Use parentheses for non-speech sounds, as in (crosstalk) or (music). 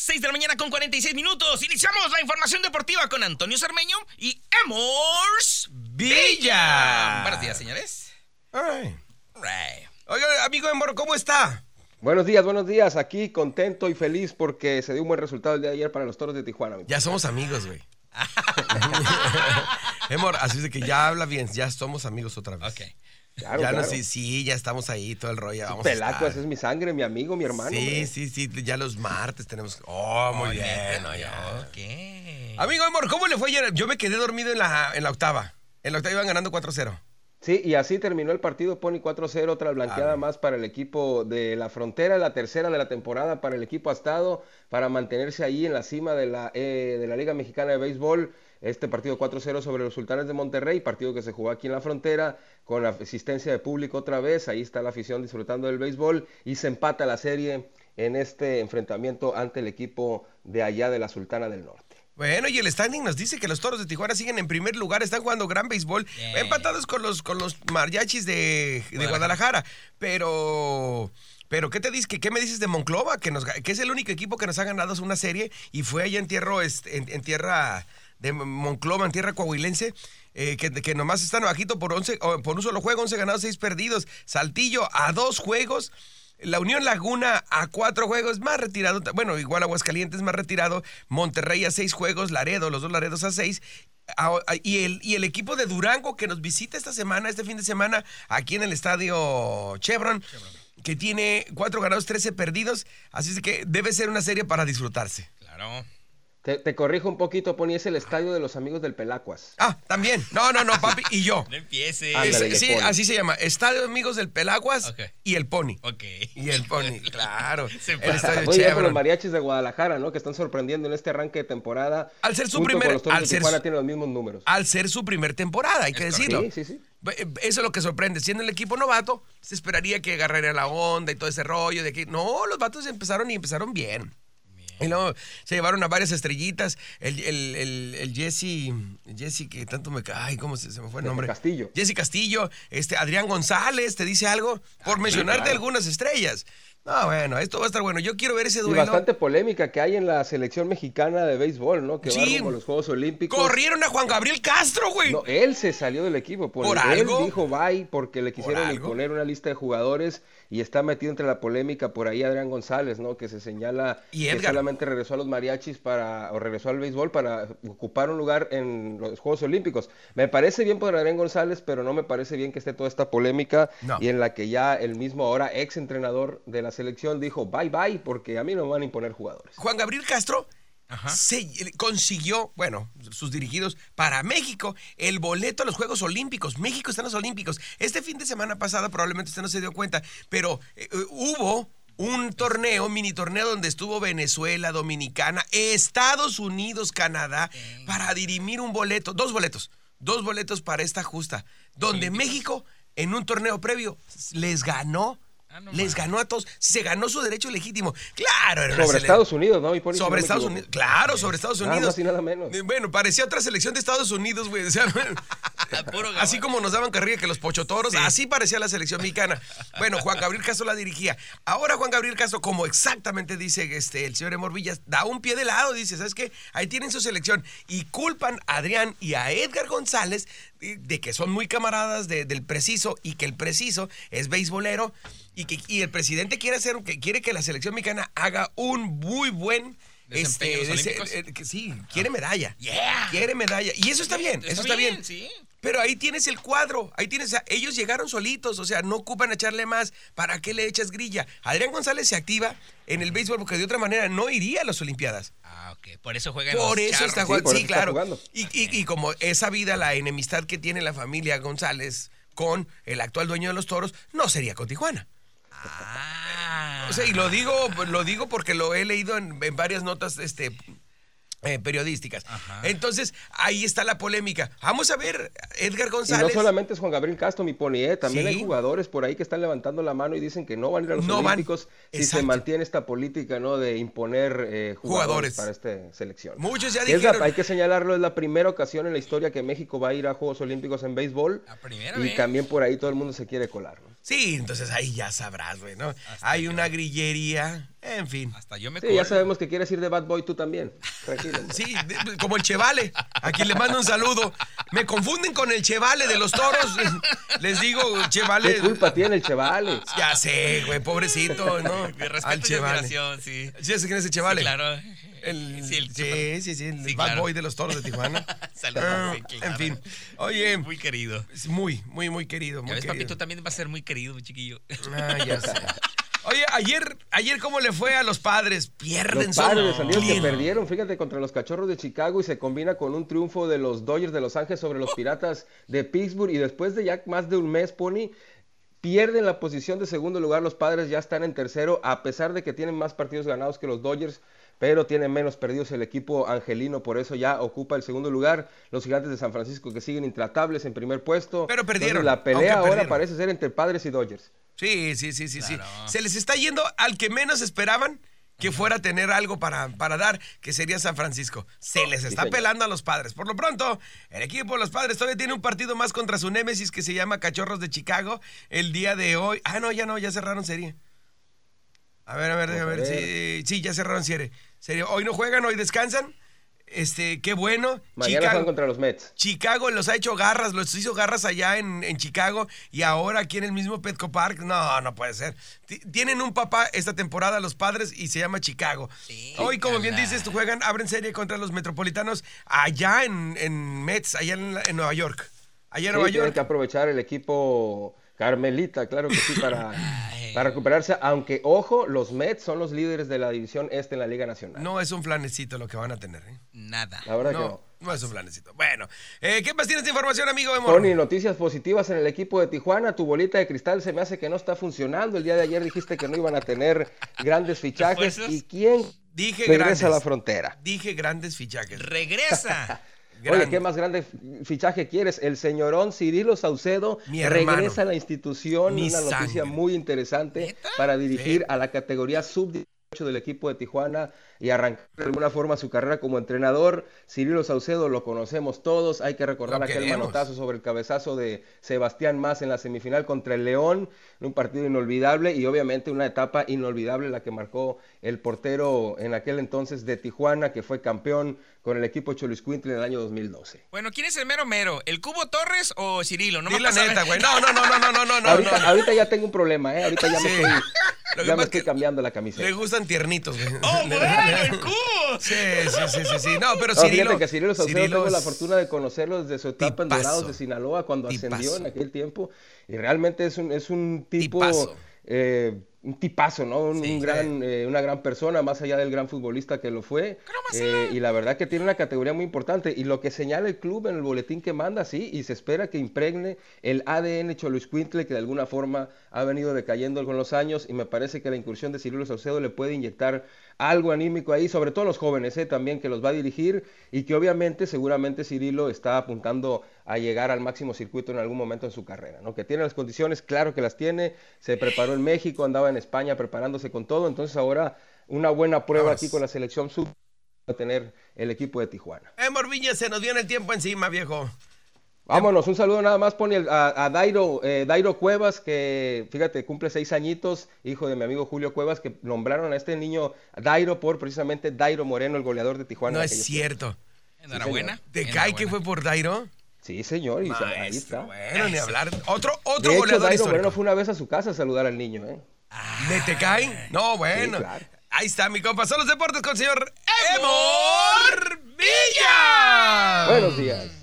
6 de la mañana con 46 minutos. Iniciamos la información deportiva con Antonio Cermeño y Emors Villa. Buenos días, señores. Right. Oiga, amigo Emor, ¿cómo está? Buenos días, buenos días. Aquí contento y feliz porque se dio un buen resultado el día de ayer para los toros de Tijuana. Ya somos amigos, güey. (laughs) (laughs) Emor, así es de que ya habla bien, ya somos amigos otra vez. Ok. Claro, ya no, claro. sí, sí, ya estamos ahí, todo el rollo. Vamos a Pelacuas estar. es mi sangre, mi amigo, mi hermano. Sí, hombre. sí, sí, ya los martes tenemos. Oh, muy bien. Ok. Amigo Emor, ¿cómo le fue ayer? Yo me quedé dormido en la, en la octava. En la octava iban ganando 4-0. Sí, y así terminó el partido. Pony 4-0, otra blanqueada Ah, más para el equipo de la frontera, la tercera de la temporada para el equipo Astado, para mantenerse ahí en la cima de la, eh, de la Liga Mexicana de Béisbol. Este partido 4-0 sobre los Sultanes de Monterrey, partido que se jugó aquí en la frontera, con la asistencia de público otra vez. Ahí está la afición disfrutando del béisbol y se empata la serie en este enfrentamiento ante el equipo de allá de la Sultana del Norte. Bueno, y el standing nos dice que los toros de Tijuana siguen en primer lugar, están jugando gran béisbol, Bien. empatados con los, con los mariachis de, de Guadalajara. Pero, pero ¿qué te dices? ¿Qué, qué me dices de Monclova? Que, nos, ga- que es el único equipo que nos ha ganado una serie y fue allá en tierra, este, en, en tierra de Monclova, en tierra coahuilense. eh, que, que nomás están bajito por, 11, o por un solo juego, 11 ganados, 6 perdidos. Saltillo a dos juegos. La Unión Laguna a cuatro juegos, más retirado. Bueno, igual Aguascalientes más retirado. Monterrey a seis juegos. Laredo, los dos Laredos a seis. A- a- y, el, y el equipo de Durango que nos visita esta semana, este fin de semana, aquí en el estadio Chevron, que tiene cuatro ganados, 13 perdidos. Así es que debe ser una serie para disfrutarse. Claro. Te, te corrijo un poquito, Pony, es el estadio de los amigos del Pelacuas. Ah, también. No, no, no, papi. Y yo. No empieces. Ándale, sí, Pony. así se llama. Estadio Amigos del Pelaguas Ok. y el Pony. Ok. Y el Pony, (laughs) claro. (laughs) Se El estadio Muy bien con los mariachis de Guadalajara, ¿no? Que están sorprendiendo en este arranque de temporada. Al ser su Junto primer- con los al de ser su- tienen los mismos números. al ser su primer temporada, hay que decirlo. Sí, sí, sí. Eso es lo que sorprende. Siendo el equipo novato, se esperaría que agarraría la onda y todo ese rollo de que no, los vatos empezaron y empezaron bien. Y luego se llevaron a varias estrellitas. El, el, el, el Jesse, Jesse que tanto me cae, ¿cómo se, se me fue el Jesse nombre? Castillo. Jesse Castillo, este Adrián González, ¿te dice algo? Por mencionarte claro. algunas estrellas. No, bueno, esto va a estar bueno. Yo quiero ver ese Y duelo. bastante polémica que hay en la selección mexicana de béisbol, ¿no? Que va Sí. rumbo a los Juegos Olímpicos. Corrieron a Juan Gabriel Castro, güey. No, él se salió del equipo. Por, ¿Por él algo? dijo bye porque le quisieron imponer una lista de jugadores y está metido entre la polémica por ahí Adrián González, ¿no? Que se señala Y que solamente regresó a los mariachis para, o regresó al béisbol para ocupar un lugar en los Juegos Olímpicos. Me parece bien por Adrián González, pero no me parece bien que esté toda esta polémica No. y en la que ya el mismo ahora ex entrenador de la selección dijo bye bye porque a mí no me van a imponer jugadores. Juan Gabriel Castro Ajá. se consiguió, bueno, sus dirigidos para México el boleto a los Juegos Olímpicos. México está en los Olímpicos. Este fin de semana pasada probablemente usted no se dio cuenta, pero eh, eh, hubo un torneo, mini torneo donde estuvo Venezuela, Dominicana, Estados Unidos, Canadá, para dirimir un boleto, dos boletos, dos boletos para esta justa, donde Olímpicos. México en un torneo previo les ganó. Ah, no les ganó a todos, se ganó su derecho legítimo. Claro, era una Sobre Estados Unidos, ¿no? Y por eso no sobre Estados. Unidos. Claro, sobre Estados Nada Unidos. más y nada menos. Bueno, parecía otra selección de Estados Unidos, güey. O sea, (laughs) (laughs) así como nos daban carrilla que los pochotoros, así parecía la selección mexicana. Bueno, Juan Gabriel Castro la dirigía. Ahora Juan Gabriel Castro, como exactamente dice este, el señor Emor Villas, da un pie de lado, dice, ¿sabes qué? Ahí tienen su selección. Y culpan a Adrián y a Edgar González de, de que son muy camaradas de- del preciso y que el preciso es beisbolero y que y el presidente quiere hacer que quiere que la selección mexicana haga un muy buen Desempeño en los ese- Olímpicos. eh, que sí, quiere medalla. Yeah. Quiere medalla. Y eso está bien, eso está bien. Sí. Pero ahí tienes el cuadro, ahí tienes, a- ellos llegaron solitos, o sea, no ocupan echarle más. ¿Para qué le echas grilla? Adrián González se activa en el béisbol porque de otra manera no iría a las Olimpiadas. Ah, ok. Por eso juegan Por los eso charros. está jugando. por Sí, eso está claro. jugando. Y, y- y como esa vida, la enemistad que tiene la familia González con el actual dueño de los toros, no sería con Tijuana. Ah. Y lo digo, lo digo porque lo he leído en, en varias notas este, eh, periodísticas. Ajá. Entonces, ahí está la polémica. Vamos a ver, Edgar Y no González. solamente es Juan Gabriel Castro, mi pony, ¿eh? también Sí. hay jugadores por ahí que están levantando la mano y dicen que no van a ir a los No van. Olímpicos si Exacto. se mantiene esta política ¿no? de imponer eh, Jugadores. jugadores, para esta selección. Muchos ya Que es la- dijeron. hay que señalarlo, es la primera ocasión en la historia que México va a ir a Juegos Olímpicos en béisbol. La primera y vez. también por ahí todo el mundo se quiere colar. ¿no? Sí, entonces ahí ya sabrás, güey, ¿no? Hay una grillería En fin. Hasta yo me Sí, ya sabemos que quieres ir de Bad Boy tú también. Tranquilo. (laughs) Sí, de- como el Chevale, a quien le mando un saludo. Me confunden con el Chevale de los toros. (laughs) Les digo, Chevale. ¿Qué culpa tiene el Chevale? Ya sé, güey, pobrecito, ¿no? (laughs) Respeto Al Chevale. sí. ¿Sí quién es el Chevale? Sí, claro. El, Sí, el sí, Chevale. sí, sí, el Sí, bad claro. boy de los toros de Tijuana. Saludos, Ah, sí, claro. En fin. Oye, Muy querido. muy, muy, muy querido. Muy Ya ves, querido. papito, también va a ser muy querido, chiquillo. Ah, ya sé. Oye, ayer, ayer cómo le fue a los padres? Pierden Los padres Diego que perdieron, fíjate, contra los cachorros de Chicago y se combina con un triunfo de los Dodgers de Los Ángeles sobre los Piratas de Pittsburgh. Y después de ya más de un mes, Pony, pierden la posición de segundo lugar. Los padres ya están en tercero, a pesar de que tienen más partidos ganados que los Dodgers. Pero tienen menos perdidos el equipo angelino, por eso ya ocupa el segundo lugar. Los gigantes de San Francisco que siguen intratables en primer puesto. Pero Entonces, perdieron, la pelea ahora perdieron. parece ser entre padres y Dodgers. Sí, sí, sí, sí, sí. Se les está yendo al que menos esperaban que fuera a tener algo para, para dar, que sería San Francisco. Se les está pelando a los padres. Por lo pronto, el equipo de los padres todavía tiene un partido más contra su némesis que se llama Cachorros de Chicago el día de hoy. Ah, no, ya no, ya cerraron serie. A ver, a ver, déjame ver. Sí, sí, ya cerraron serie. serie. Hoy no juegan, hoy descansan. Este, qué bueno. Mañana Chicago- van contra los Mets. Chicago los ha hecho garras, los hizo garras allá en, en Chicago y ahora aquí en el mismo Petco Park. No, no puede ser. Ti- Tienen un papá esta temporada los padres y se llama Chicago. Sí, Hoy, como bien dices, tú juegan, abren serie contra los metropolitanos allá en, en Mets, allá en, en Nueva York. Allá en Sí, Nueva tienen York. que aprovechar el equipo Carmelita, claro que sí, para. (laughs) para recuperarse. Aunque, ojo, los Mets son los líderes de la división este en la Liga Nacional. No es un planecito lo que van a tener. ¿eh? Nada. La verdad que No, no. no es un planecito. Bueno, eh, ¿qué más tienes de información, amigo? Emor? Tony, noticias positivas en el equipo de Tijuana. Tu bolita de cristal se me hace que no está funcionando. El día de ayer dijiste que no iban a tener (laughs) grandes fichajes. ¿Y quién Dije regresa grandes. a la frontera? Dije grandes fichajes. Regresa. (laughs) Oye. ¿qué más grande fichaje quieres? El señorón Cirilo Saucedo Mi regresa a la institución. Mi una noticia sangre. muy interesante ¿Neta? para dirigir Sí. a la categoría sub-18 del equipo de Tijuana y arrancar de alguna forma su carrera como entrenador. Cirilo Saucedo lo conocemos todos. Hay que recordar Lo aquel queremos. manotazo sobre el cabezazo de Sebastián Más en la semifinal contra el León. Un partido inolvidable y obviamente una etapa inolvidable la que marcó el portero en aquel entonces de Tijuana, que fue campeón con el equipo Choliscuintle en el año 2012. Bueno, ¿quién es el mero mero? ¿El Cubo Torres o Cirilo? No me la neta, güey. No, no, no, no, no, no, no, ahorita, no. ahorita ya tengo un problema, ¿eh? Ahorita ya me Sí. estoy, Lo que ya me es estoy que cambiando la Le camiseta. gustan tiernitos, güey. ¡Oh, Le- bueno, el Cubo! Sí, sí, sí, sí, sí. No, pero No, Cirilo. fíjate que Cirilo Saucedo Cirilo tengo la fortuna de conocerlo desde su etapa en Tipazo. Dorados de Sinaloa cuando ascendió en aquel tiempo y realmente es un, es un tipo Tipazo. Eh, un tipazo, ¿no? Un, Sí, un gran, eh, una gran persona, más allá del gran futbolista que lo fue. Eh, y la verdad que tiene una categoría muy importante. Y lo que señala el club en el boletín que manda, sí, y se espera que impregne el ADN Choluiscuintle, que de alguna forma ha venido decayendo con los años. Y me parece que la incursión de Cirilo Saucedo le puede inyectar algo anímico ahí, sobre todo los jóvenes, ¿eh? también que los va a dirigir. Y que obviamente, seguramente Cirilo está apuntando a llegar al máximo circuito en algún momento en su carrera, ¿no? Que tiene las condiciones, claro que las tiene. Se preparó en México, andaba en España preparándose con todo. Entonces ahora una buena prueba aquí con la selección sub a tener el equipo de Tijuana. Eh, Morviña, se nos viene el tiempo encima, viejo. Vámonos, un saludo nada más pone a, a Dairo, eh, Dairo Cuevas, que fíjate, cumple seis añitos, hijo de mi amigo Julio Cuevas, que nombraron a este niño Dairo por precisamente Dairo Moreno, el goleador de Tijuana. No es cierto. Enhorabuena. ¿Te cae que fue por Dairo? Sí, señor, y ahí está. Bueno, ni hablar. Otro, otro De hecho, goleador Dairo histórico. Moreno fue una vez a su casa a saludar al niño, ¿eh? ¿Me te cae? No, bueno. Sí, claro. Ahí está, mi compa. Son los deportes con el señor Emor Villa. Buenos días.